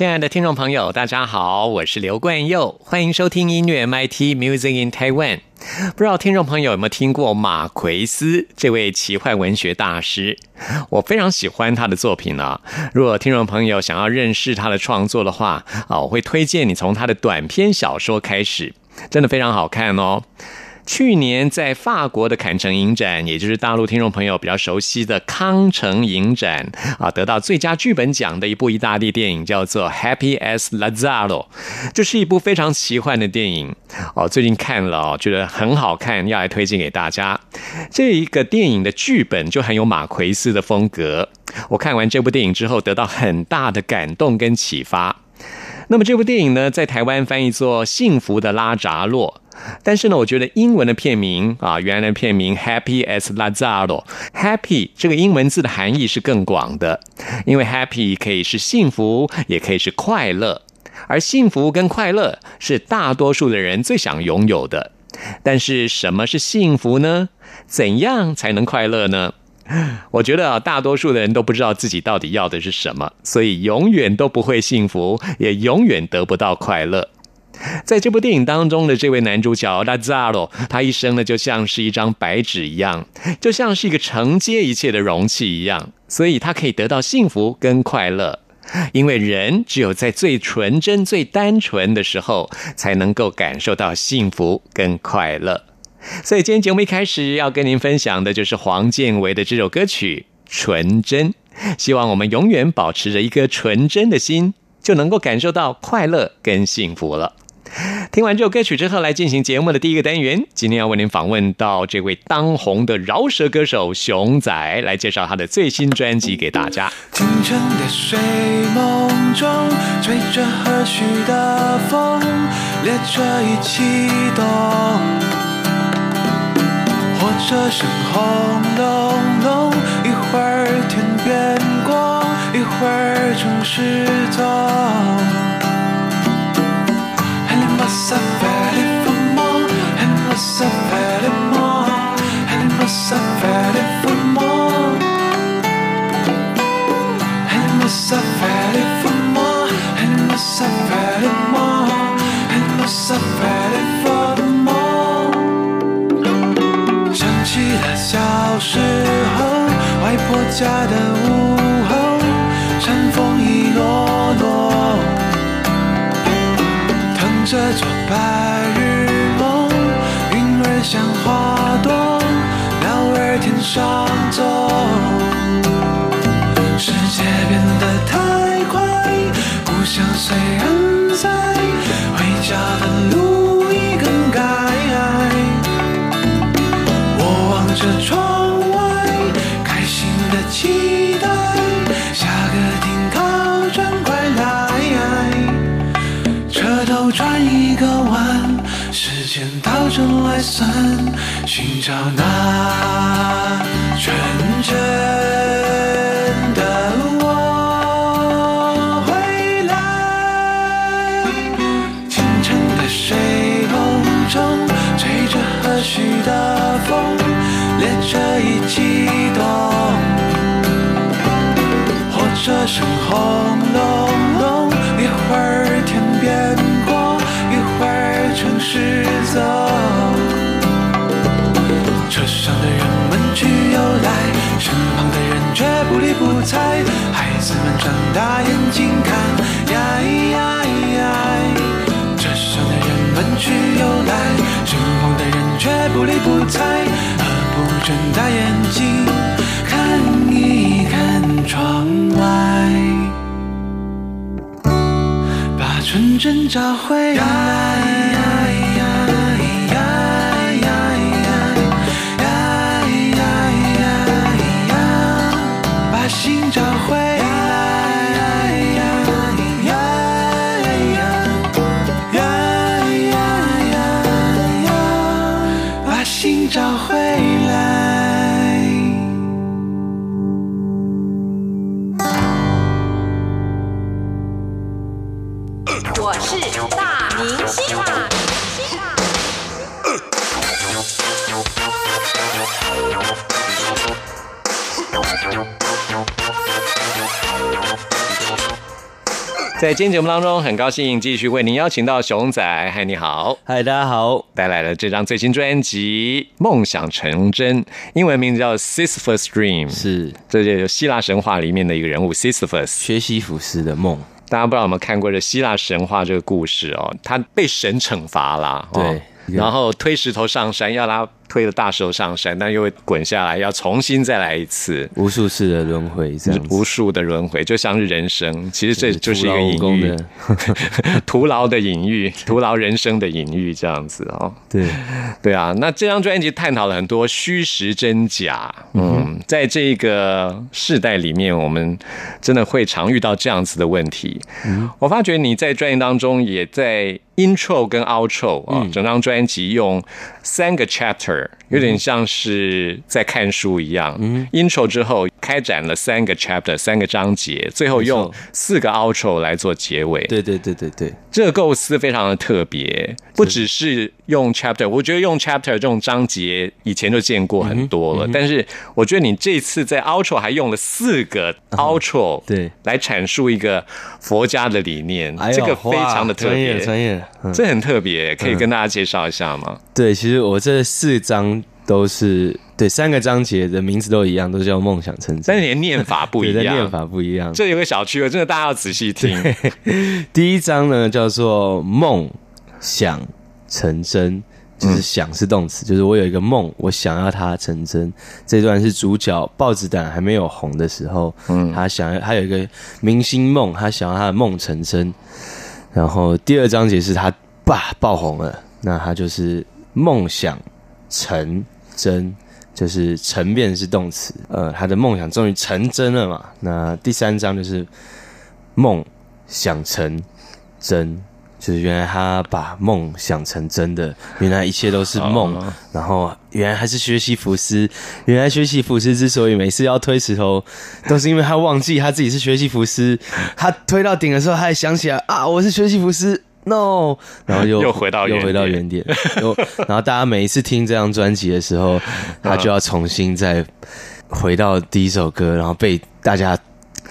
亲爱的听众朋友，大家好，我是刘冠佑，欢迎收听音乐 MIT Music in Taiwan。不知道听众朋友有没有听过马奎斯这位奇幻文学大师？我非常喜欢他的作品呢。如果听众朋友想要认识他的创作的话，啊，我会推荐你从他的短篇小说开始，真的非常好看哦。去年在法国的坎城影展，也就是大陆听众朋友比较熟悉的康城影展啊，得到最佳剧本奖的一部意大利电影叫做《Happy as Lazaro》，这是一部非常奇幻的电影哦。最近看了哦，觉得很好看，要来推荐给大家。这一个电影的剧本就很有马奎斯的风格。我看完这部电影之后，得到很大的感动跟启发。那么这部电影呢，在台湾翻译作《幸福的拉扎洛》。但是呢，我觉得英文的片名啊，原来的片名 Happy as Lazaro》，Happy 这个英文字的含义是更广的，因为 Happy 可以是幸福，也可以是快乐，而幸福跟快乐是大多数的人最想拥有的。但是什么是幸福呢？怎样才能快乐呢？我觉得啊，大多数的人都不知道自己到底要的是什么，所以永远都不会幸福，也永远得不到快乐。在这部电影当中的这位男主角拉扎罗，他一生呢就像是一张白纸一样，就像是一个承接一切的容器一样，所以他可以得到幸福跟快乐。因为人只有在最纯真、最单纯的时候，才能够感受到幸福跟快乐。所以今天节目一开始要跟您分享的就是黄建为的这首歌曲《纯真》，希望我们永远保持着一颗纯真的心，就能够感受到快乐跟幸福了。听完这首歌曲之后，来进行节目的第一个单元。今天要为您访问到这位当红的饶舌歌手熊仔，来介绍他的最新专辑给大家。清晨的睡梦中，吹着和煦的风，列车已启动，火车声轰隆隆，一会儿天边光，一会儿总是早。想起了小时候，外婆家的屋。这座白日梦，云儿像花朵，鸟儿天上走。世界变得太快，故乡虽然在，回家的路已更改。我望着窗来算，寻找那纯真的我回来。清晨的水梦中，吹着和煦的风，列车一启动，火车声轰却不理不睬。孩子们睁大眼睛看，呀咿呀咿呀！车上的人们去又来，身旁的人却不理不睬。何不睁大眼睛看一看窗外？把纯真找回来。在今天节目当中，很高兴继续为您邀请到熊仔，嗨，你好，嗨，大家好，带来了这张最新专辑《梦想成真》，英文名字叫《Sisyphus Dream》，是。这就希腊神话里面的一个人物 Sisyphus。薛西弗斯的梦，大家不知道有没有看过这希腊神话这个故事哦？他被神惩罚啦，哦。对。然后推石头上山，要他推了大石头上山，但又会滚下来，要重新再来一次。无数次的轮回，这样子无数的轮回，就像是人生。其实这就是一个隐喻徒劳的，徒劳的隐喻，徒劳人生的隐喻，这样子哦。对，对啊，那这张专辑探讨了很多虚实真假。嗯，在这个世代里面，我们真的会常遇到这样子的问题。我发觉你在专辑当中也在 intro 跟 outro 啊，整张专辑用三个 chapter，有点像是在看书一样。嗯 intro 之后开展了三个 chapter，三个章节，最后用四个 outro 来做结尾。对对对对对，这个构思非常的特别，不只是用 chapter，我觉得用 chapter 这种章节以前就见过很多嗯了，但是我觉得你这次在 outro 还用了四个 outro，、对，来阐述一个佛家的理念，哎这个非常的特别专业这很特别，可以跟大家介绍一下吗？对，其实我这四章都是对三个章节的名字都一样，都叫梦想成真，但是你的念法不一对但念，法不一样。这有个小区别，真的大家要仔细听。第一章呢叫做梦想成真，就是想是动词，就是我有一个梦，我想要它成真。这段是主角豹子胆还没有红的时候，嗯，他想要他有一个明星梦，他想要他的梦成真。然后第二章节是他爸爆红了，那他就是梦想成真。就是成变是动词，呃，他的梦想终于成真了嘛。那第三章就是梦想成真，就是原来他把梦想成真的，原来一切都是梦，哦然后原来还是学习福斯，原来学习福斯之所以每次要推石头，都是因为他忘记他自己是学习福斯，他推到顶的时候，他还想起来啊，我是学习福斯。No，然后又又回到又回到原原点，又然后大家每一次听这张专辑的时候，他就要重新再回到第一首歌，然后被大家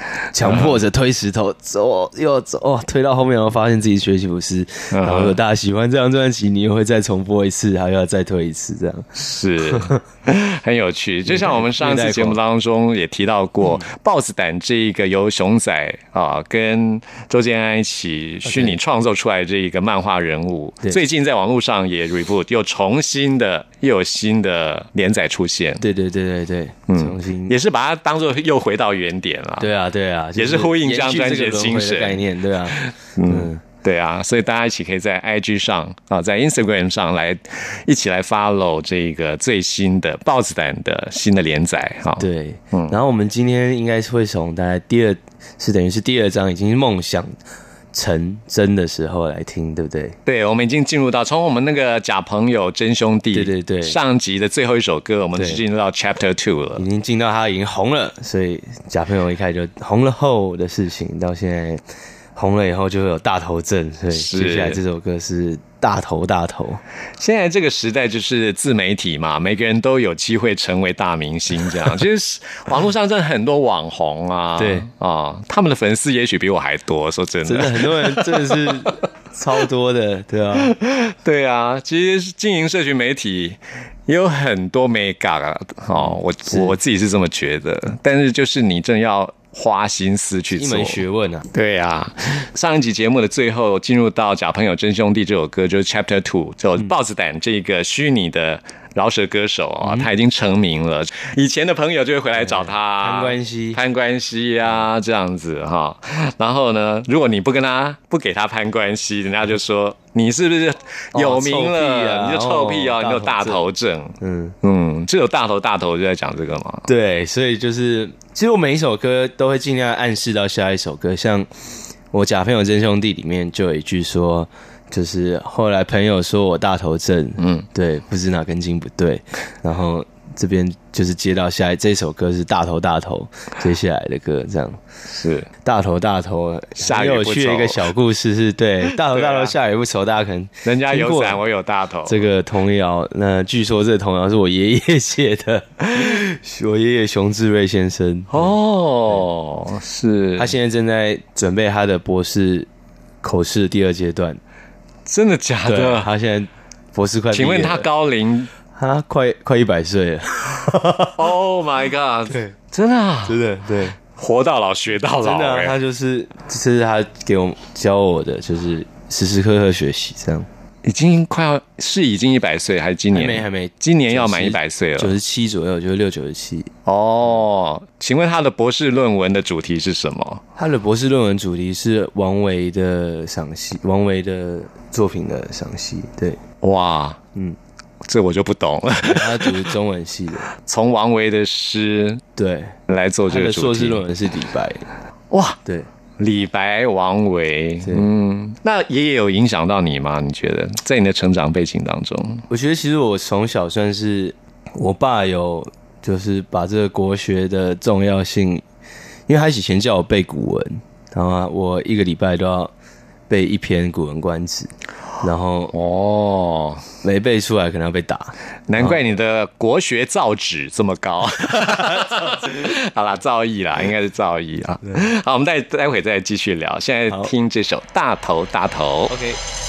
强迫着推石头走又走，哦，推到后面，然后发现自己学习不是，嗯然后如果大家喜欢这张专辑，你又会再重播一次，还要再推一次，这样。是。很有趣，就像我们上一次节目当中也提到过，嗯。豹子胆这一个由熊仔啊跟周建安一起虚拟创作出来的这一个漫画人物，对。最近在网络上也 reboot，又重新的又有新的连载出现，对对对对对，重新也是把它当做又回到原点了。对啊对啊，也是呼应这张专辑的精神。概念，对啊，嗯，对啊，所以大家一起可以在 IG 上啊，在 Instagram 上来一起来 follow 这个最新的豹子胆的新的连载哈。对，嗯。然后我们今天应该是会从大概第二，是等于是第二章已经是梦想成真的时候来听，对不对？对，我们已经进入到从我们那个假朋友真兄弟对对对上集的最后一首歌，我们是进入到 Chapter Two 了已。经进到他已经红了，所以假朋友一开始就红了后的事情，到现在红了以后就会有大头症，所以是接下来这首歌是大头大头，现在这个时代就是自媒体嘛，每个人都有机会成为大明星，这样。其实网络上真的很多网红啊，对啊，他们的粉丝也许比我还多，说真的。真的很多人真的是超多的，对啊，对啊，其实经营社群媒体也有很多 make up 啊，哦，我我自己是这么觉得，但是就是你正要花心思去做。一门。学问啊，对啊，上一集节目的最后进入到《假朋友真兄弟》这首歌，就是 Chapter Two，就豹子胆这个虚拟的饶舌歌手啊，他已经成名了。以前的朋友就会回来找他攀关系攀关系啊，这样子哈。然后呢，如果你不跟他不给他攀关系，人家就说你是不是有名了？啊你就臭屁啊，哦你有大头症。嗯。嗯，这有大头大头就在讲这个嘛。对，所以就是，其实我每一首歌都会尽量暗示到下一首歌。像我假朋友真兄弟里面就有一句说，就是后来朋友说我大头症，嗯。嗯，对，不知哪根筋不对，然后这边就是接到下一这首歌是大头大头接下来的歌，这样。是。大头大头下很有趣的一个小故事是对 大头大头下雨不愁，大家可能人家有伞，我有大头。这个童谣，那据说这童谣是我爷爷写的，我爷爷熊志瑞先生，哦，是。他现在正在准备他的博士口试第二阶段，真的假，的？他现在博士快请问他高龄他快快一百岁了？Oh my god！对，真的啊，真的对，活到老学到老真的他就是这是他给我教我的，就是时时刻刻学习这样。已经快要是已经一百岁，还是今年还没还没今年要满一百岁了。九十七左右，就是六九十七。哦，请问他的博士论文的主题是什么？他的博士论文主题是王维的赏析，王维的作品的赏析。对，哇，嗯，这我就不懂了。他读中文系的，从王维的诗对，来做这个主题。硕士论文是李白。哇，对，李白、王维，嗯，那爷爷有影响到你吗？你觉得在你的成长背景当中？我觉得其实我从小算是我爸有就是把这个国学的重要性，因为他以前叫我背古文，然后我一个礼拜都要背一篇《古文观止》，然后哦，没背出来可能要被打。难怪你的国学造纸这么高。好啦，造诣啦，应该是造诣啊。好，我们待待会再继续聊。现在听这首《大头大头》。OK。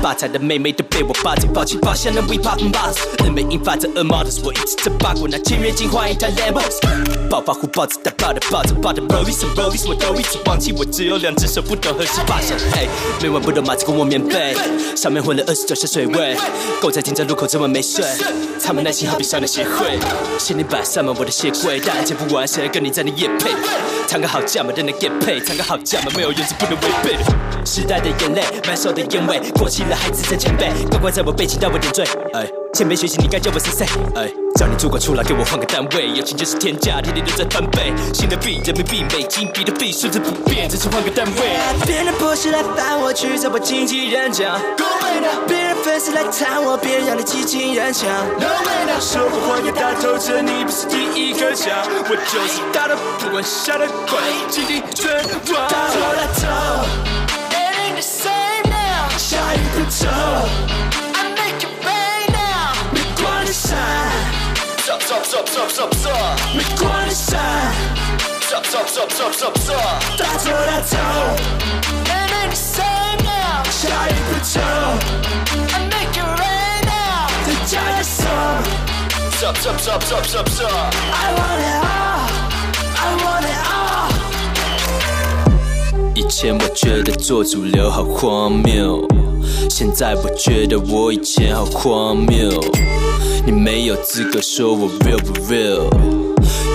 子把子，把菜的妹妹都被我霸着，抱起抱下能 we popping bottles，人们引发着恶魔的我一直在八卦，拿签约金换一台 Lambos，暴发户抱子打抱的抱着抱的 Rollies and Rollies，我都一直忘记我只有两只手，不懂何时发现。嘿，每晚不懂马子跟我棉被，上面混了二十九下水位，狗在停在路口整晚没睡，他们耐心好比少年协会，限定版上满我的鞋柜，大人接不完，谁来跟你在那夜配？谈个好价嘛，让人 get paid，谈个好价嘛，没有原则不能违背。时代的眼泪，满手的烟味，过期了还自称前辈，乖乖在我背景当我点缀。哎，前辈学习你该叫我 C C。哎，叫你主管出来给我换个单位，友情就是天价，天天都在翻倍。新的币，人民币，美金，比特币，数字不变，只是换个单位。别人不是来烦我，去找我经纪人讲。别人粉丝来谈我，别人让你激情人墙。No way 的说不换个大头，这你不是第一个讲，我就是大的，不管下的怪，尽力全忘。大头大头一步走，I make it rain now，没关你闪，走走走走走走，没关你闪，走走走走走走。大头大头，It ain't the same now，下一步走，I make it rain now，再加点手走走走走走走。，I want it all，I want it all。以前我觉得做主流好荒谬，现在我觉得我以前好荒谬。你没有资格说我 real 不 real，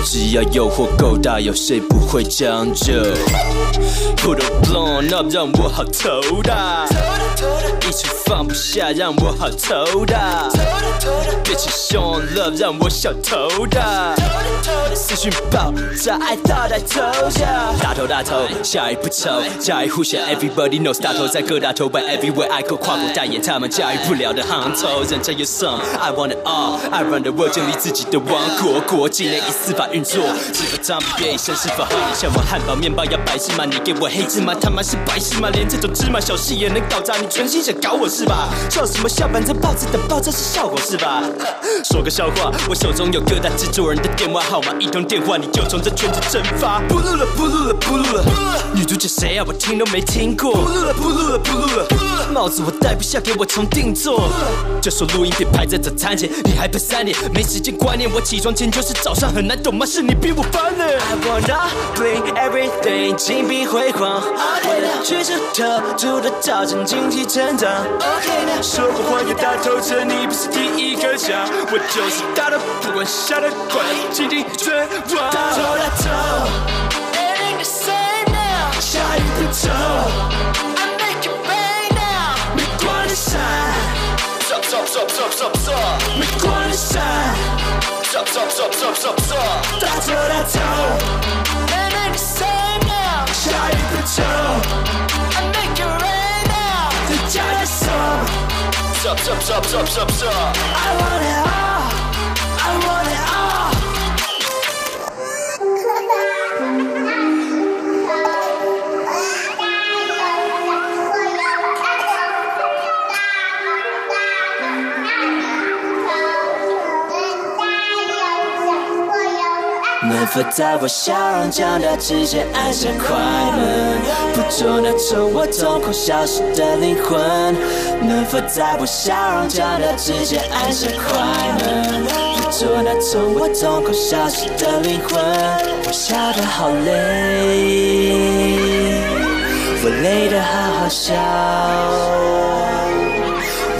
只要诱惑够大，有谁不会将就？Put a blown up 让我好头大，一直放不下让我好头大，别起 show love 让我小头大。私讯爆炸，I thought I told ya。大头大头，下一步抽，家喻户晓，Everybody knows。大头在各大头版，Everywhere I go，跨国代言他们驾驭不了的行头。人家有 some，I want it all，I run the world，建立自己的王国，国际内以司法运作。是否脏别一生是否合理？像我汉堡面包要白芝麻，你给我黑芝麻，他妈是白芝麻，连这种芝麻小事也能搞砸，你存心想搞我是吧？笑什么笑？反正报纸的爆炸是效果是吧？说个笑话，我手中有各大制作人的电话号码，一通电话你就从这圈子蒸发。不录了，不录了，不录了。女主角谁啊？我听都没听过。不录了，不录了，不录了。帽子我戴不下，给我重定做。就说录音笔排在早餐前，你还排三点，没时间观念。我起床前就是早上，很难懂吗？是你逼我翻的。I wanna bring everything，金碧辉煌。为了举手投足的造成经济成长。OK，说过话要大透彻，你不是第一个讲，我就是大的，不管下的快，紧紧追望。大头大头，It ain't the same now，下雨不走，I make it rain now，没关系。Stop, stop, stop, stop, stop, stop，没关系。Stop, stop, stop, stop, stop, stop，大头大头，It ain't the same now，下雨不走 Stop, stop, stop，I want it all, I want it all。能否在我笑容降调之前按下快门，捕捉那从我瞳孔消失的灵魂？能否在我笑容降调之间按下快门，捕捉那从我瞳孔消失的灵魂？我笑得好累，我累得好好笑，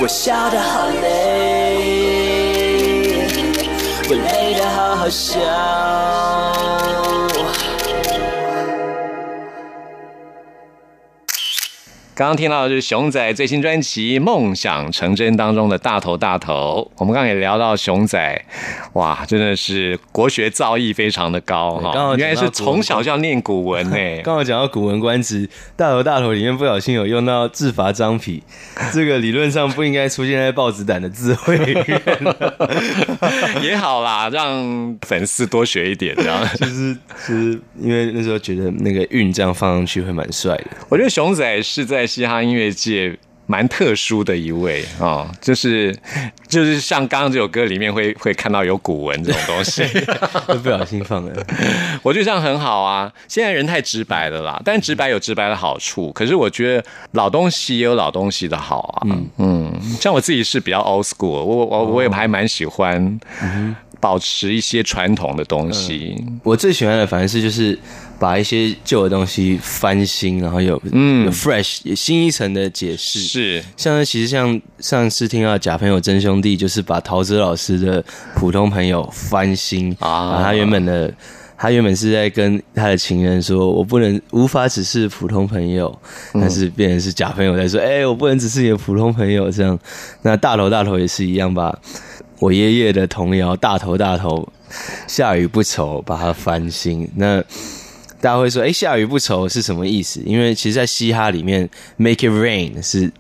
我笑得好累。我累得好好笑。刚刚听到的是熊仔最新专辑《梦想成真》当中的大头大头。我们刚刚也聊到熊仔，哇，真的是国学造诣非常的高哈，原来是从小就要念古文呢。刚好讲到《古文观止》，大头大头里面不小心有用到制罚张皮，这个理论上不应该出现在豹子胆的智慧里面，也好啦，让粉丝多学一点，这样。就是就是因为那时候觉得那个韵这样放上去会蛮帅的。我觉得熊仔是在嘻哈音乐界蛮特殊的一位啊、就是就是像刚刚这首歌里面会会看到有古文这种东西，都不小心放了，我觉得这样很好啊。现在人太直白了啦，但直白有直白的好处，可是我觉得老东西也有老东西的好啊。嗯像我自己是比较 old school，我我我也还蛮喜欢保持一些传统的东西。我最喜欢的反而是就是把一些旧的东西翻新，然后有嗯有 fresh 新一层的解释。是像其实像上次听到假朋友真兄弟，就是把陶喆老师的普通朋友翻新啊把他原本的。他原本是在跟他的情人说：“我不能无法只是普通朋友。”但是变成是假朋友在说：“哎、我不能只是你的普通朋友。”这样，那大头大头也是一样吧？我爷爷的童谣《大头大头，下雨不愁》，把它翻新。那大家会说：“哎、下雨不愁是什么意思？”因为其实，在嘻哈里面，“make it rain” 是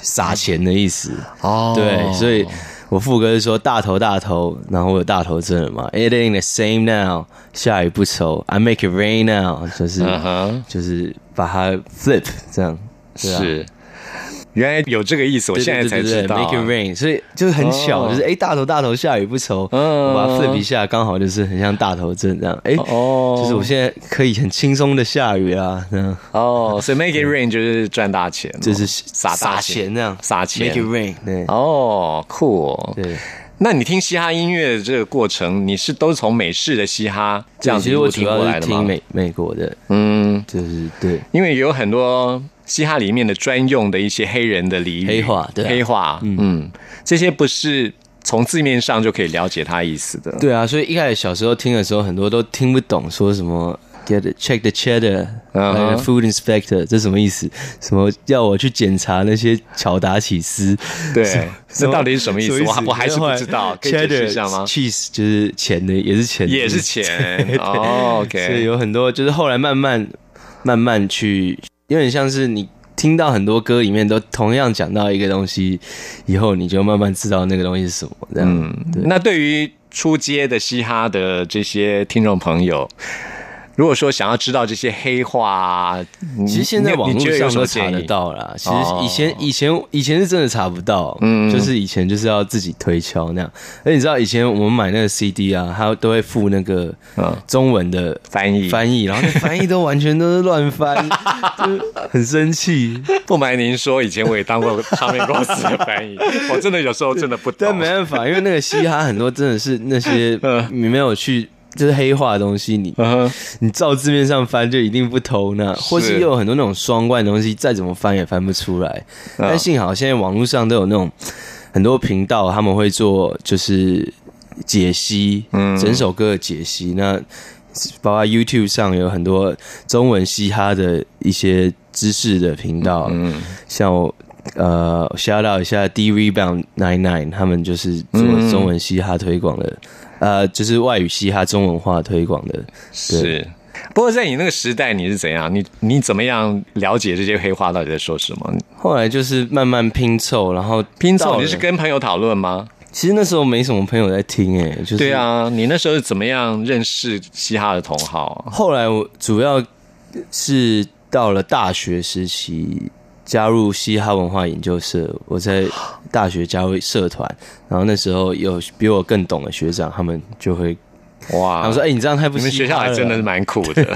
撒钱的意思。哦。对，所以我副歌是说大头大头，然后我有大头症了嘛，It ain't the same now，下雨不愁，I make it rain now，就是、就是把它 flip 这样，是，原来有这个意思，我对现在才知道。make it rain，所以就是很巧，哦就是哎大头大头下雨不愁，嗯我把它 flip 一下，刚好就是很像大头症这样，哎哦就是我现在可以很轻松的下雨啦，这样哦，所以 make it rain 就是赚大钱哦，就是撒大撒钱这样，撒钱 make it rain，对哦，酷哦。对。那你听嘻哈音乐的这个过程，你是都从美式的嘻哈这样子其实我主一路听过要来的吗？是听美美国的，嗯，就是对。因为有很多嘻哈里面的专用的一些黑人的俚语、黑话对啊。黑话，嗯，这些不是从字面上就可以了解他意思的。对啊，所以一开始小时候听的时候，很多都听不懂，说什么 get check the cheddar，嗯哼。那个 food inspector，这什么意思？什么要我去检查那些乔达起司？对这到底是什么意思？我还我还是不知道可以解释一下吗？cheese 就是钱的，也是钱也是钱。哦，OK。所以有很多就是后来慢慢慢慢去，有点像是你。听到很多歌里面都同样讲到一个东西，以后你就慢慢知道那个东西是什么。这样，嗯，那对于出街的嘻哈的这些听众朋友，如果说想要知道这些黑话啊，其实现在网络上都查得？到啦。其实哦以前、以前以前是真的查不到，嗯嗯，就是以前就是要自己推敲那样。而你知道以前我们买那个 CD 啊，它都会附那个嗯中文的翻译翻译，然后那翻译都完全都是乱翻，就是很生气。不瞒您说，以前我也当过唱片公司的翻译，我真的有时候真的不懂。但没办法，因为那个嘻哈很多真的是那些嗯你没有去就是黑化的东西，你你照字面上翻就一定不偷呢，或是又有很多那种双关的东西，再怎么翻也翻不出来。嗯但幸好现在网络上都有那种很多频道，他们会做就是解析，嗯。整首歌的解析。那包括 YouTube 上有很多中文嘻哈的一些知识的频道，嗯像我呃 shout out 一下 D Rebound Nine Nine，他们就是做嗯。中文嘻哈推广的，呃，就是外语嘻哈中文化推广的。是。不过在你那个时代，你是怎样？你你怎么样了解这些黑话到底在说什么？后来就是慢慢拼凑，然后拼凑，你是跟朋友讨论吗？其实那时候没什么朋友在听，哎，就是对。啊，你那时候是怎么样认识嘻哈的同好啊？后来我主要是到了大学时期，加入嘻哈文化研究社。我在大学加入社团，然后那时候有比我更懂的学长，他们就会哇，他们说：“哎、你这样太不你们嘻哈了。”学校还真的是蛮酷的，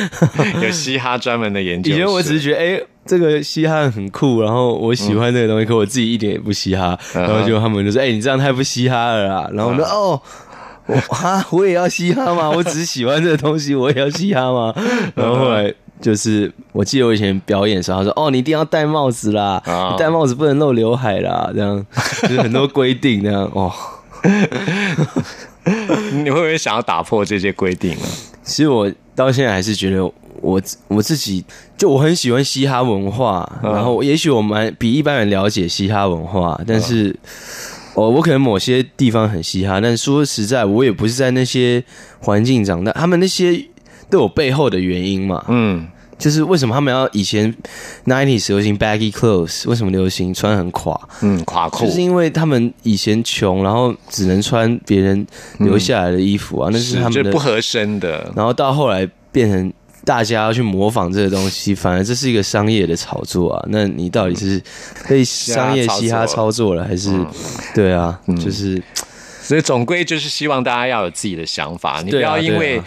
有嘻哈专门的研究。以前我只是觉得，哎、这个嘻哈很酷，然后我喜欢这个东西，可我自己一点也不嘻哈。嗯然后就他们就说，哎、你这样太不嘻哈了啦。然后我说，哦。我哈，我也要嘻哈吗？我只是喜欢这个东西，我也要嘻哈吗？然后后来就是，我记得我以前表演的时候，他说：“哦，你一定要戴帽子啦，戴帽子不能露刘海啦，这样 就是很多规定，这样哦。”你会不会想要打破这些规定啊？其实我到现在还是觉得我我自己就我很喜欢嘻哈文化，嗯然后也许我蛮比一般人了解嘻哈文化，但是哦我可能某些地方很嘻哈，但说实在，我也不是在那些环境长大，他们那些都有背后的原因嘛。嗯，就是为什么他们要以前 nineties 流行 baggy clothes，为什么流行穿很垮？嗯，垮裤就是因为他们以前穷，然后只能穿别人留下来的衣服啊，那是他们的就不合身的。然后到后来变成大家要去模仿这个东西，反而这是一个商业的炒作啊。那你到底是被商业嘻哈操作了，还是对啊？就是所以总归就是希望大家要有自己的想法，你不要因为、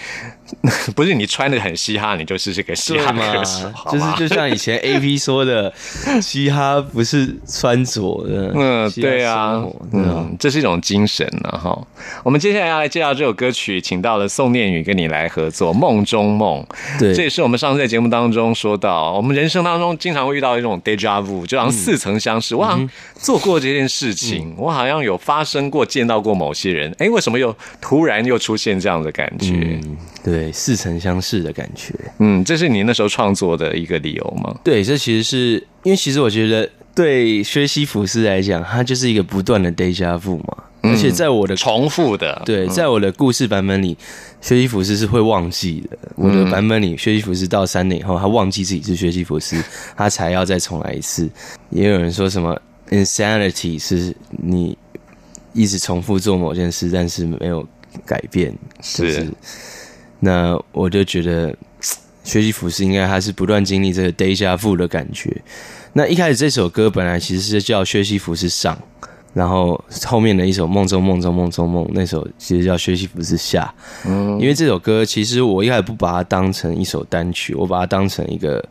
不是你穿的很嘻哈，你就是这个嘻哈歌手，就是就像以前 A P 说的，嘻哈不是穿着的，嗯，对啊嗯，这是一种精神呢、哈。我们接下来要来介绍这首歌曲，请到了宋念宇跟你来合作《梦中梦》。对这也是我们上次在节目当中说到，我们人生当中经常会遇到一种 deja vu，就好像似曾相识。我好像做过这件事情，我好像有发生过，见到过某些人。哎，为什么又突然又出现这样的感觉？嗯，对，似曾相识的感觉。嗯，这是你那时候创作的一个理由吗？对，这其实是因为其实我觉得对薛西弗斯来讲，它就是一个不断的 deja vu 嘛，而且在我的重复的，对，在我的故事版本里，薛西弗斯是会忘记的。我的版本里，薛西弗斯到三年以后，他忘记自己是薛西弗斯，他才要再重来一次。也有人说什么 insanity 是你一直重复做某件事，但是没有改变，就是那我就觉得薛西弗斯应该还是不断经历这个 deja vu 的感觉。那一开始这首歌本来其实是叫薛西弗斯上，然后后面的一首《梦中梦中梦中梦》那首其实叫薛西弗斯下。嗯，因为这首歌其实我一开始不把它当成一首单曲，我把它当成一个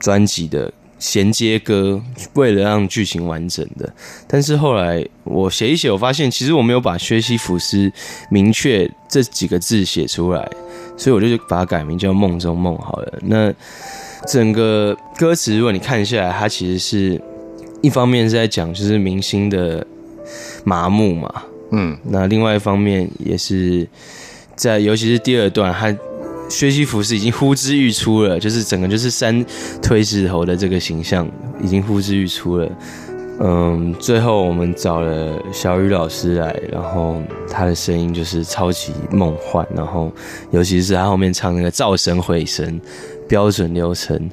专辑的衔接歌，为了让剧情完整的。但是后来我写一写，我发现其实我没有把薛西弗斯明确这几个字写出来，所以我就把它改名叫《梦中梦》好了。那整个歌词，如果你看下来，它其实是一方面是在讲就是明星的麻木嘛，嗯，那另外一方面也是在，尤其是第二段，他薛西弗斯已经呼之欲出了，就是整个就是山推石头的这个形象已经呼之欲出了。嗯，最后我们找了小雨老师来，然后他的声音就是超级梦幻，然后尤其是他后面唱那个造神回神标准流程，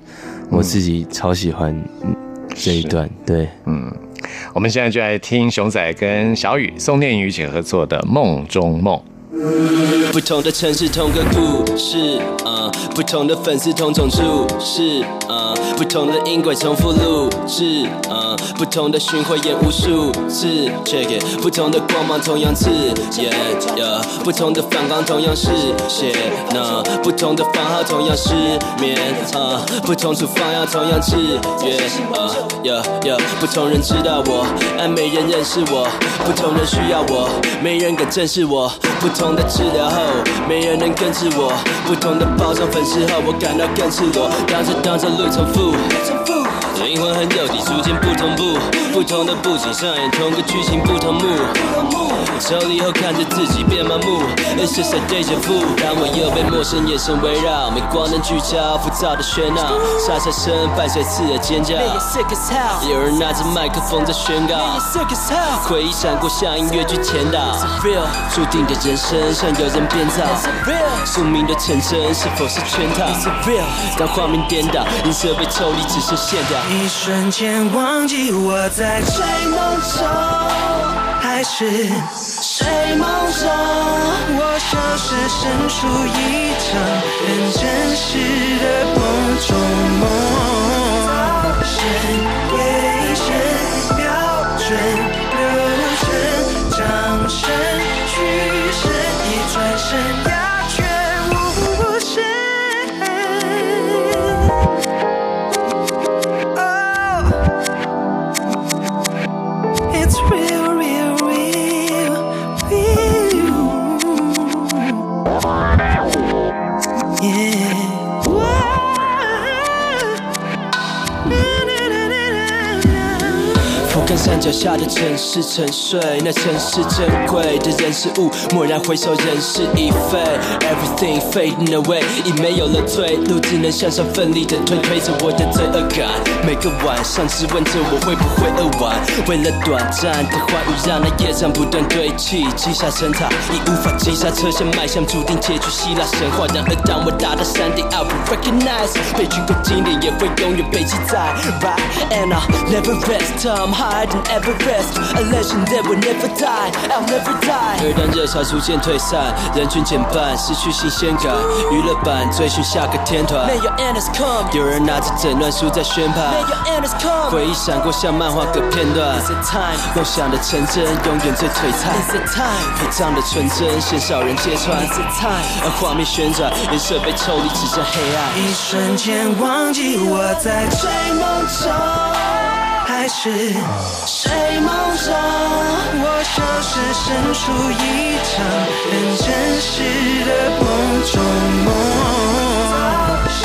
我自己超喜欢嗯这一段。对，嗯我们现在就来听熊仔跟小雨、宋念宇一起合作的《梦中梦》。不同的城市，同个故事。不同的粉丝同种注视，嗯，不同的音轨重复录制，嗯，不同的巡回演无数次，check it，不同的光芒同样刺眼，yeah，不同的反光同样是血，那不同的番号同样失眠，啊，不同处方药同样治愈，啊，yeah yeah，不同人知道我，但没人认识我，不同人需要我，没人敢正视我，不同的治疗后，没人能根治我，不同的包当粉丝后，我感到更赤裸，当着当着路重复。灵魂和肉体逐渐不同步，不同的布景上演同个剧情不同幕。抽离后看着自己变麻木，It's just a deja vu。当我又被陌生眼神围绕，没光能聚焦，浮躁的喧闹，沙沙声伴随刺耳尖叫。有人拿着麦克风在宣告，回忆闪过像音乐剧前导，注定的人生像有人编造，宿命的成真是否是圈套？当画面颠倒，音色被抽离，只剩线条。一瞬间忘记我在追梦中，是睡梦中，我像是身处一场很真实的梦中梦。脚下的城市沉睡，那城市珍贵的人事物，蓦然回首，人事已非，everything fading away，已没有了退路，只能向上奋力的推，推着我的罪恶感。每个晚上质问着我会不会饿完，为了短暂的欢愉，让那业障不断堆砌，积沙成塔，已无法击刹车厢迈向注定结局希腊神话。然而当我达到山顶，I will recognize，悲剧的经典也会永远被记载。Right and I never rest, I'm higher than Everest, a legend that will never die, I'll never die。而当热潮逐渐退散，人群减半，失去新鲜感，娱乐版追寻下个天团。May your end has come，有人拿着诊断书在宣判。May your end has come，回忆闪过像漫画个片段。Is it time？梦想的成真，永远最璀璨。Is it time？膨胀的纯真，鲜少人揭穿。Is it time？而画面旋转，颜色被抽离，只剩黑暗。一瞬间忘记我在追梦中，还是睡梦中，我像是身处一场很真实的梦中梦。深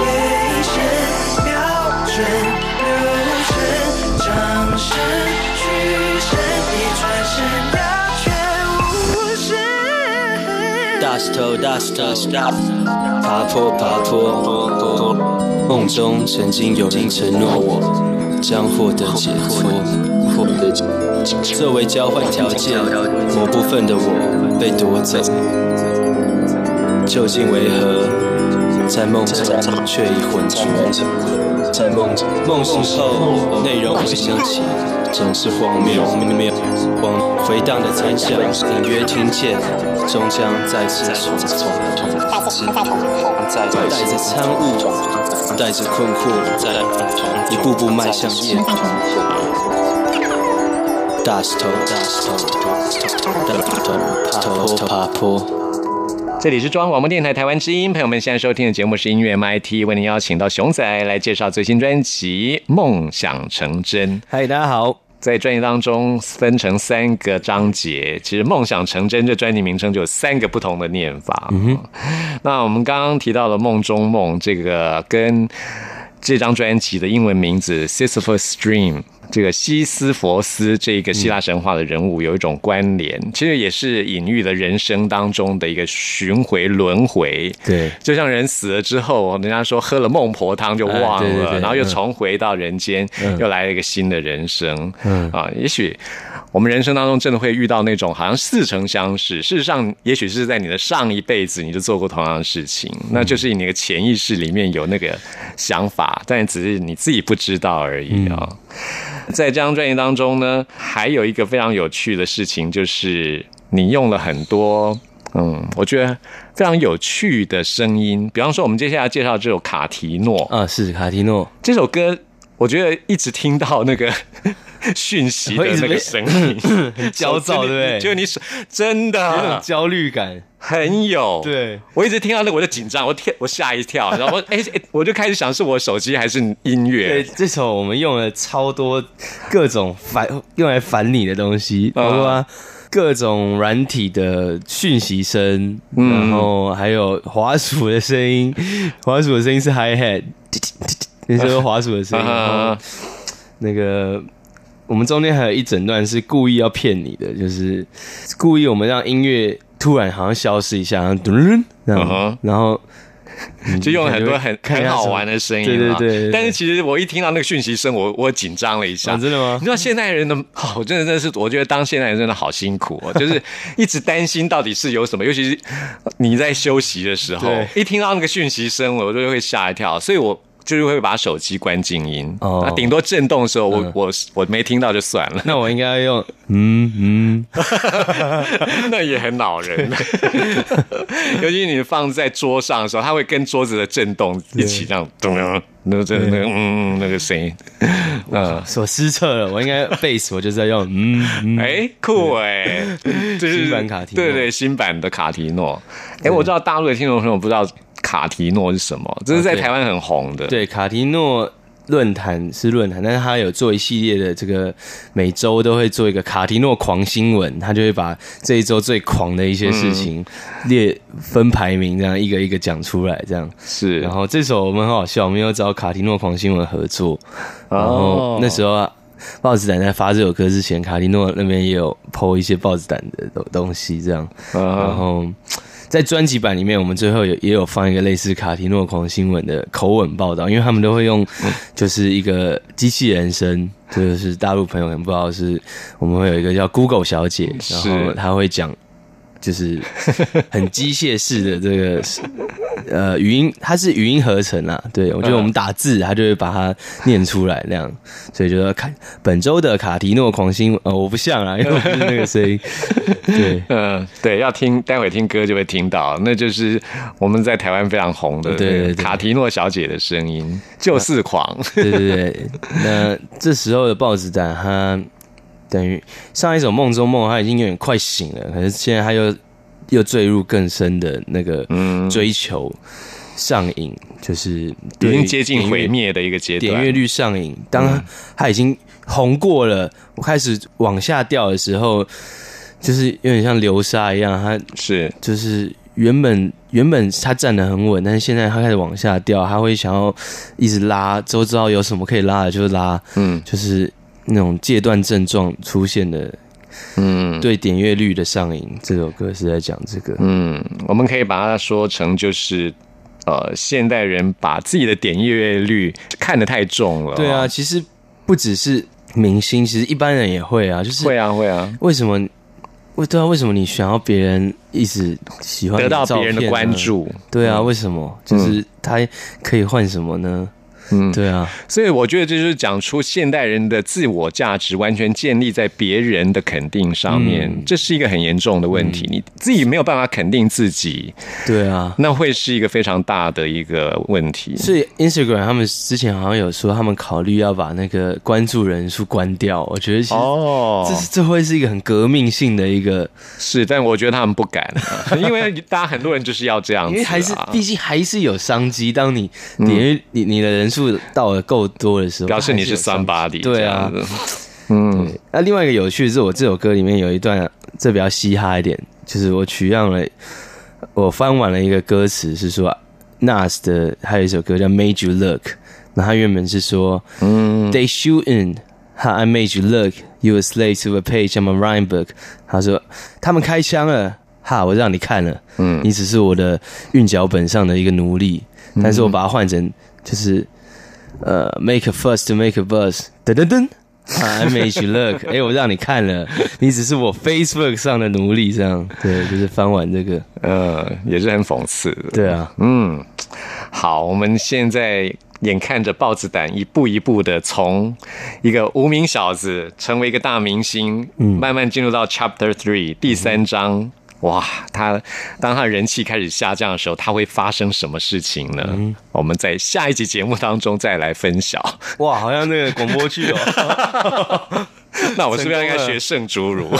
夜一声标准流程，掌声曲声，一转身鸦雀无声。大石头，大石头，爬坡，爬坡。梦中曾经有人承诺我将获得解脱，作为交换条件，某部分的我被夺走。究竟为何在梦中却已浑浊？在梦中，梦醒后内容会想起，总是荒谬，荒回荡的残响，隐约听见，终将再次重重，带着参悟，带着困惑，在一步步迈向夜空。大石头，大石头，大石头，爬坡，爬坡。这里是中央广播电台台湾之音，朋友们现在收听的节目是音乐 MIT，为您邀请到熊仔来介绍最新专辑《梦想成真》。嗨，大家好。在专辑当中分成三个章节，其实“梦想成真”这专辑名称就有三个不同的念法。嗯那我们刚刚提到的“梦中梦”，这个跟这张专辑的英文名字 “Sisyphus Dream”。这个西斯佛斯这个希腊神话的人物有一种关联，其实也是隐喻了人生当中的一个巡回轮回。对，就像人死了之后，人家说喝了孟婆汤就忘了，对对对然后又重回到人间，又来了一个新的人生。嗯。啊，也许我们人生当中真的会遇到那种好像似曾相识，事实上也许是在你的上一辈子你就做过同样的事情，那就是你的潜意识里面有那个想法，但只是你自己不知道而已啊。在这张专辑当中呢，还有一个非常有趣的事情，就是你用了很多嗯，我觉得非常有趣的声音。比方说，我们接下来介绍这首卡提诺啊，是卡提诺，这首歌，我觉得一直听到那个讯息的那个声音，很焦躁，对不对？就你手真的有焦虑感，很有。对，我一直听到那个我就紧张，我跳我吓一跳，然后我哎、哎我就开始想是我手机还是音乐。对，乐。这首我们用了超多各种烦用来烦你的东西，包括各种软体的讯息声，然后还有滑鼠的声音，滑鼠的声音是 hi hat，你说滑鼠的声音，然后啊，那个我们中间还有一整段是故意要骗你的，就是故意我们让音乐突然好像消失一下，然后噔，然后嗯哼。然后。嗯 就用了很多很很好玩的声音对对但是其实我一听到那个讯息声，我我紧张了一下。啊真的吗？你知道现代人的，哦我真的真的是，我觉得当现代人真的好辛苦哦，就是一直担心到底是有什么，尤其是你在休息的时候对，一听到那个讯息声，我就会吓一跳，所以我。就是会把手机关静音，哦。那顶多震动的时候，我、嗯。我我没听到就算了，那我应该要用嗯嗯，那也很恼人。尤其你放在桌上的时候，它会跟桌子的震动一起这样咚咚，那个那个嗯嗯那个声音，嗯。我失策了，我应该 base 我就是要用嗯嗯，哎，酷哎，这是新版卡提诺。对对，新版的卡提诺。哎，我知道大陆的听众朋友不知道卡提诺是什么，这是在台湾很红的。对，卡提诺论坛是论坛，但是他有做一系列的这个每周都会做一个卡提诺狂新闻，他就会把这一周最狂的一些事情列分排名，这样一个一个讲出来，这样。是，然后这首我们很好笑，我们有找卡提诺狂新闻合作，然哦后那时候啊。报纸胆在发这首歌之前，卡提诺那边也有 PO 一些豹子胆的东东西，这样。然嗯后在专辑版里面，我们最后有也有放一个类似卡提诺狂新闻的口吻报道，因为他们都会用就是一个机器人声，就是大陆朋友可能不知道是我们会有一个叫 Google 小姐，然后她会讲就是很机械式的这个呃语音，它是语音合成啊。对我觉得我们打字，它就会把它念出来那样，所以就说看本周的卡提诺狂新闻，呃，我不像啊，因为我不是那个声音，对。嗯，对，要听，待会听歌就会听到，那就是我们在台湾非常红的对对对卡提诺小姐的声音，就是狂。对对对，那这时候的报纸胆，他等于上一首《梦中梦》，他已经有点快醒了，可是现在他又又坠入更深的那个追求上瘾，就是已经接近毁灭的一个阶段。点阅率上瘾。当他已经红过了，我开始往下掉的时候，就是有点像流沙一样，他是就是原本原本他站得很稳，但是现在他开始往下掉，他会想要一直拉，都知道有什么可以拉的就拉，嗯就是那种戒断症状出现的嗯对点阅率的上瘾。这首歌是在讲这个，嗯，我们可以把它说成就是。呃，现代人把自己的点阅率看得太重了。对啊，，其实不只是明星，其实一般人也会啊，就是会啊会啊，为什么？为对啊，为什么你想要别人一直喜欢得到别人的关？注。对啊，为什么？就是他可以换什么呢？嗯对啊，所以我觉得这就是讲出现代人的自我价值完全建立在别人的肯定上面，嗯这是一个很严重的问题。你自己没有办法肯定自己，对啊。那会是一个非常大的一个问题。所以 Instagram 他们之前好像有说，他们考虑要把那个关注人数关掉。我觉得其实哦这是这会是一个很革命性的一个，是，但我觉得他们不敢，因为大家很多人就是要这样子、啊，因为还是毕竟还是有商机。当你点阅你你的人数到了够多的时候，表示你是它还有商机 somebody，对啊。嗯，那另外一个有趣的是，我这首歌里面有一段，这比较嘻哈一点，就是我取样了，我翻完了一个歌词，是说 Nas 的还有一首歌叫《Made You Look》，那他原本是说，嗯，They shooting。哈，I made you look, you a slave to a page I'm a rhyme book。他说他们开枪了，哈，我让你看了，嗯，你只是我的韵脚本上的一个奴隶，但是我把它换成就是呃，make a fuss to make a buzz，噔噔噔。I made you look，哎、我让你看了，你只是我 Facebook 上的奴隶，这样对，就是翻完这个，呃，也是很讽刺的。对啊，嗯，好，我们现在眼看着豹子胆一步一步的从一个无名小子成为一个大明星，嗯，慢慢进入到 Chapter Three 第三章。哇，他当他的人气开始下降的时候，他会发生什么事情呢？我们在下一集节目当中再来分享。哇，好像那个广播剧哦。那我是不是应该学圣侏儒？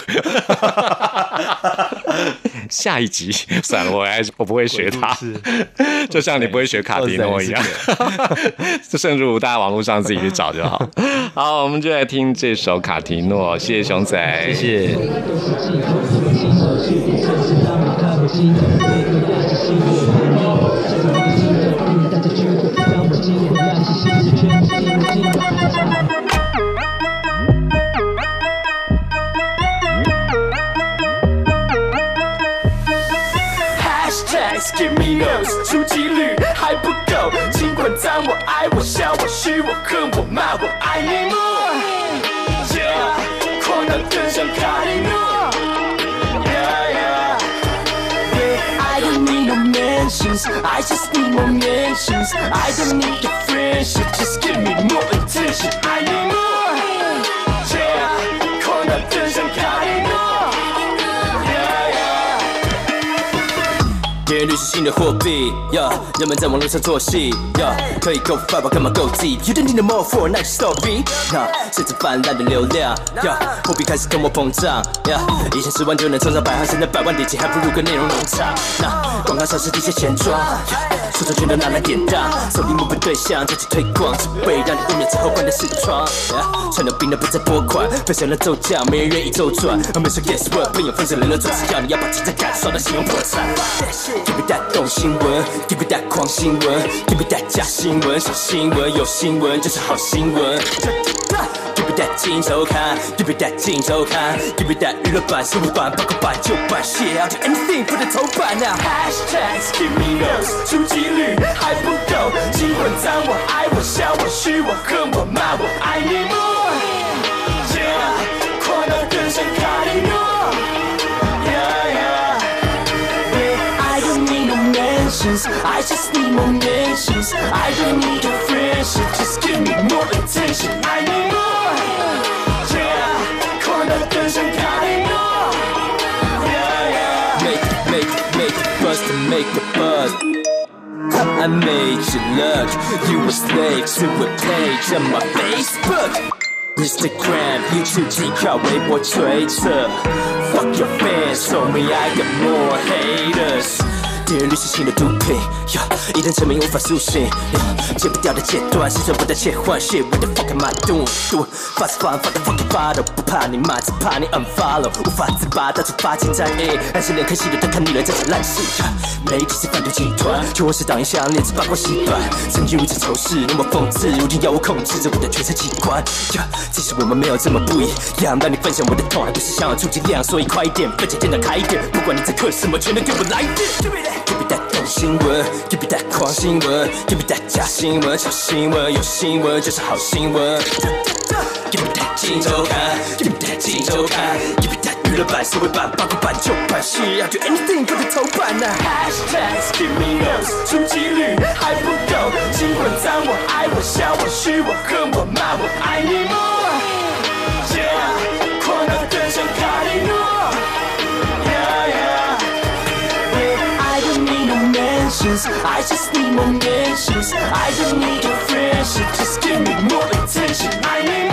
下一集算了，我还是我不会学他，就像你不会学卡迪诺一样。这圣侏儒大家网络上自己去找就好。好，我们就来听这首卡提诺，谢谢熊仔，谢谢。Hashtags give me nose，出击率还不够，尽管赞我、爱我、笑我、嘘我、恨我、骂我，爱你 more。Yeah，狂到更像卡迪诺。I just need more mentions. I don't need your friendship, just give me more attention. I need more. Yeah，狂到更像卡迪诺。Yeah yeah。点阅率是新的货币，yeah, 人们在网络上做戏，yeah, 可以 go far，干嘛 go deep？You don't need no more for a nice story，那甚至泛滥的流量，yeah, 货币开始通货膨胀，yeah, 以前十万就能创造百行，现在百万点击还不如个内容农场。那广告上是地下钱庄，yeah, 说唱全都拿来典当，手里目标对象再去推广，只为让你五年之后关的视窗。Yeah, 传流病的不再拨款，分享了奏价，没人愿意周转。他们说 yes what，朋友分享人了，总是要你要把存在感刷到信用破产。Give me that 动新闻，Give me that 狂新闻，Give me that 假新闻，小新闻有新闻就是好新闻。Give me that 金周刊，Give me that 金周刊，Give me that 娱乐版、新闻版、报告版、旧版，Shit I'll do anything for the 头版啊。Hashtags give me nose，出击率还不够，尽管赞我、爱我、笑我、嘘我、恨我、骂我，爱你 more。Yeah，狂到更像卡迪诺。Yeah yeah。Yeah, I don't need no mentions, I just need more mentions. I don't need your friendship, just give me more attention. I need more. Yeah，狂到更像卡迪 make a buzz. I made you look. You were slave to a page on my Facebook. Instagram, YouTube, GK, Weibo, Twitter. Fuck your fans, told me I got more haters. 点阅率是新的毒品，yeah, 一旦成名无法苏醒，yeah, 戒不掉的戒断，生存不断切换，shit what the fuck am I doing？doing 发自发发的 fucking bottle，不怕你骂，只怕你 unfollow，无法自拔，到处发进战役，还是连看戏的都看腻了这场烂戏。yeah, 媒体是贩毒集团，却我是党一项链子八卦习惯，曾经如此仇视，那么讽刺，如今要我控制着我的全身器官。yeah, 即使我们没有这么不一样，让你分享我的痛，还不是想要出剂量，所以快一点，分享电脑开一点，不管你在嗑什么，全都给我来一点。新闻，Give me that 狂新闻，Give me that 假新闻、小新闻，有新闻就是好新闻。Give me that 金周刊，Give me that 金周刊，Give me that 娱乐版、社会版、八卦版、旧版，Shit I'll do anything for the 头版呐。Hashtags give me nose，出击率还不够，尽管赞我、爱我、笑我、嘘我、恨我、骂我，爱你 more。Mentions, I just need more mentions. I don't need your friendship, just give me more attention. I need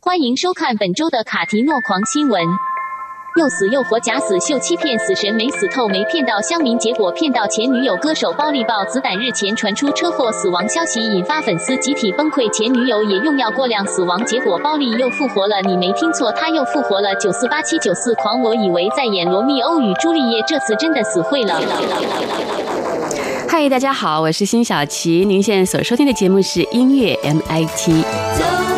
欢迎收看本周的卡提诺狂新闻。又死又活，假死秀欺骗死神没死透，没骗到乡民，结果骗到前女友。歌手包力爆子胆，日前传出车祸死亡消息，引发粉丝集体崩溃。前女友也用药过量死亡，结果包力又复活了。你没听错，他又复活了。九四八七九四狂，我以为在演罗密欧与朱丽叶，这次真的死会了。嗨，大家好，我是辛晓琪。您现在所收听的节目是音乐 MIT。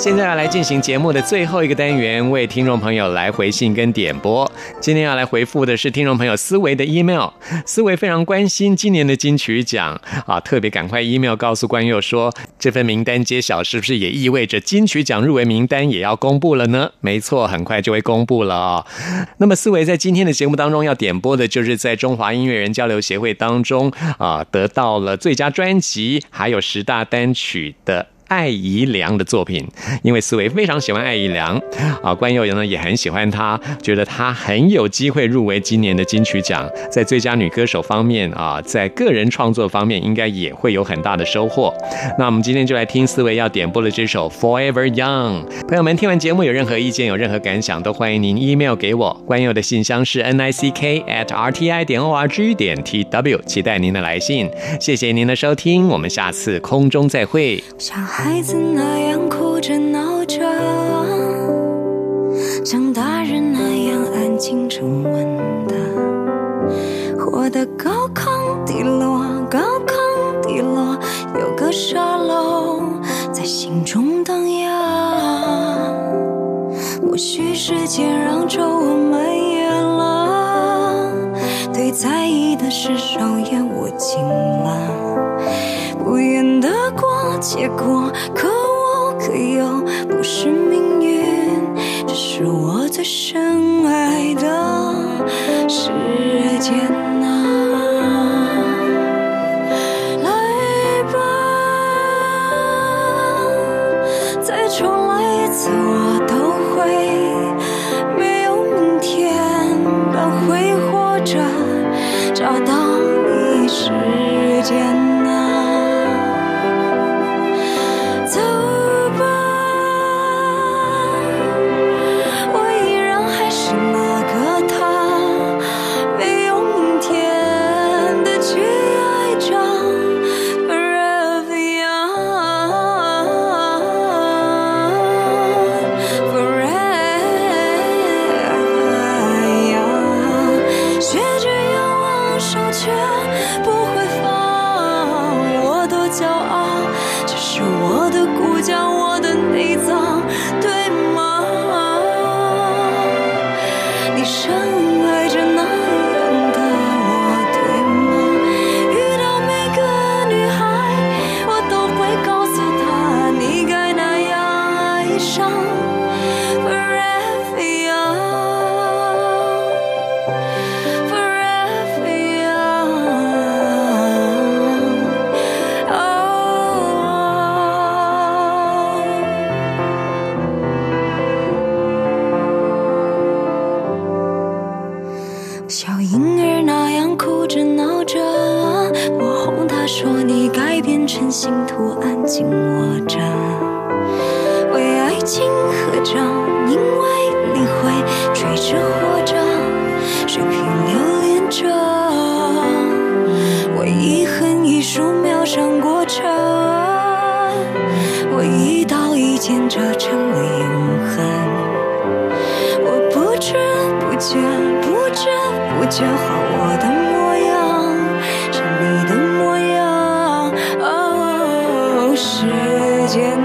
现在要来进行节目的最后一个单元，为听众朋友来回信跟点播。今天要来回复的是听众朋友思维的 email，思维非常关心今年的金曲奖啊，特别赶快 email 告诉关佑说，这份名单揭晓是不是也意味着金曲奖入围名单也要公布了呢？没错，很快就会公布了啊、那么思维在今天的节目当中要点播的就是在中华音乐人交流协会当中啊，得到了最佳专辑还有十大单曲的。艾怡良的作品，因为思维非常喜欢艾怡良啊，关佑呢也很喜欢她，觉得她很有机会入围今年的金曲奖，在最佳女歌手方面啊，在个人创作方面应该也会有很大的收获。那我们今天就来听思维要点播的这首《Forever Young》。朋友们听完节目有任何意见、有任何感想，都欢迎您 email 给我。关佑的信箱是 n i c k at r t i 点 o r g 点 t w，期待您的来信。谢谢您的收听，我们下次空中再会。像孩子那样哭着闹着，像大人那样安静沉稳的，活得高亢低落，高亢低落，有个沙漏在心中荡漾。或许时间让皱纹蔓延了，对在意的事手也握紧了。不愿得过且过，可我可又不是命运，这是我最深爱的时间啊！来吧，再重来一次，我都会没有明天，但会活着找到你时间婴儿那样哭着闹着，我哄他说你该变成信徒，安静握着，为爱情合掌，因为你会追着活着，水平留恋着，为遗恨一束秒上过程，为一刀一剑折成了永恒。不知不觉，不知不觉，好我的模样是你的模样。哦，时间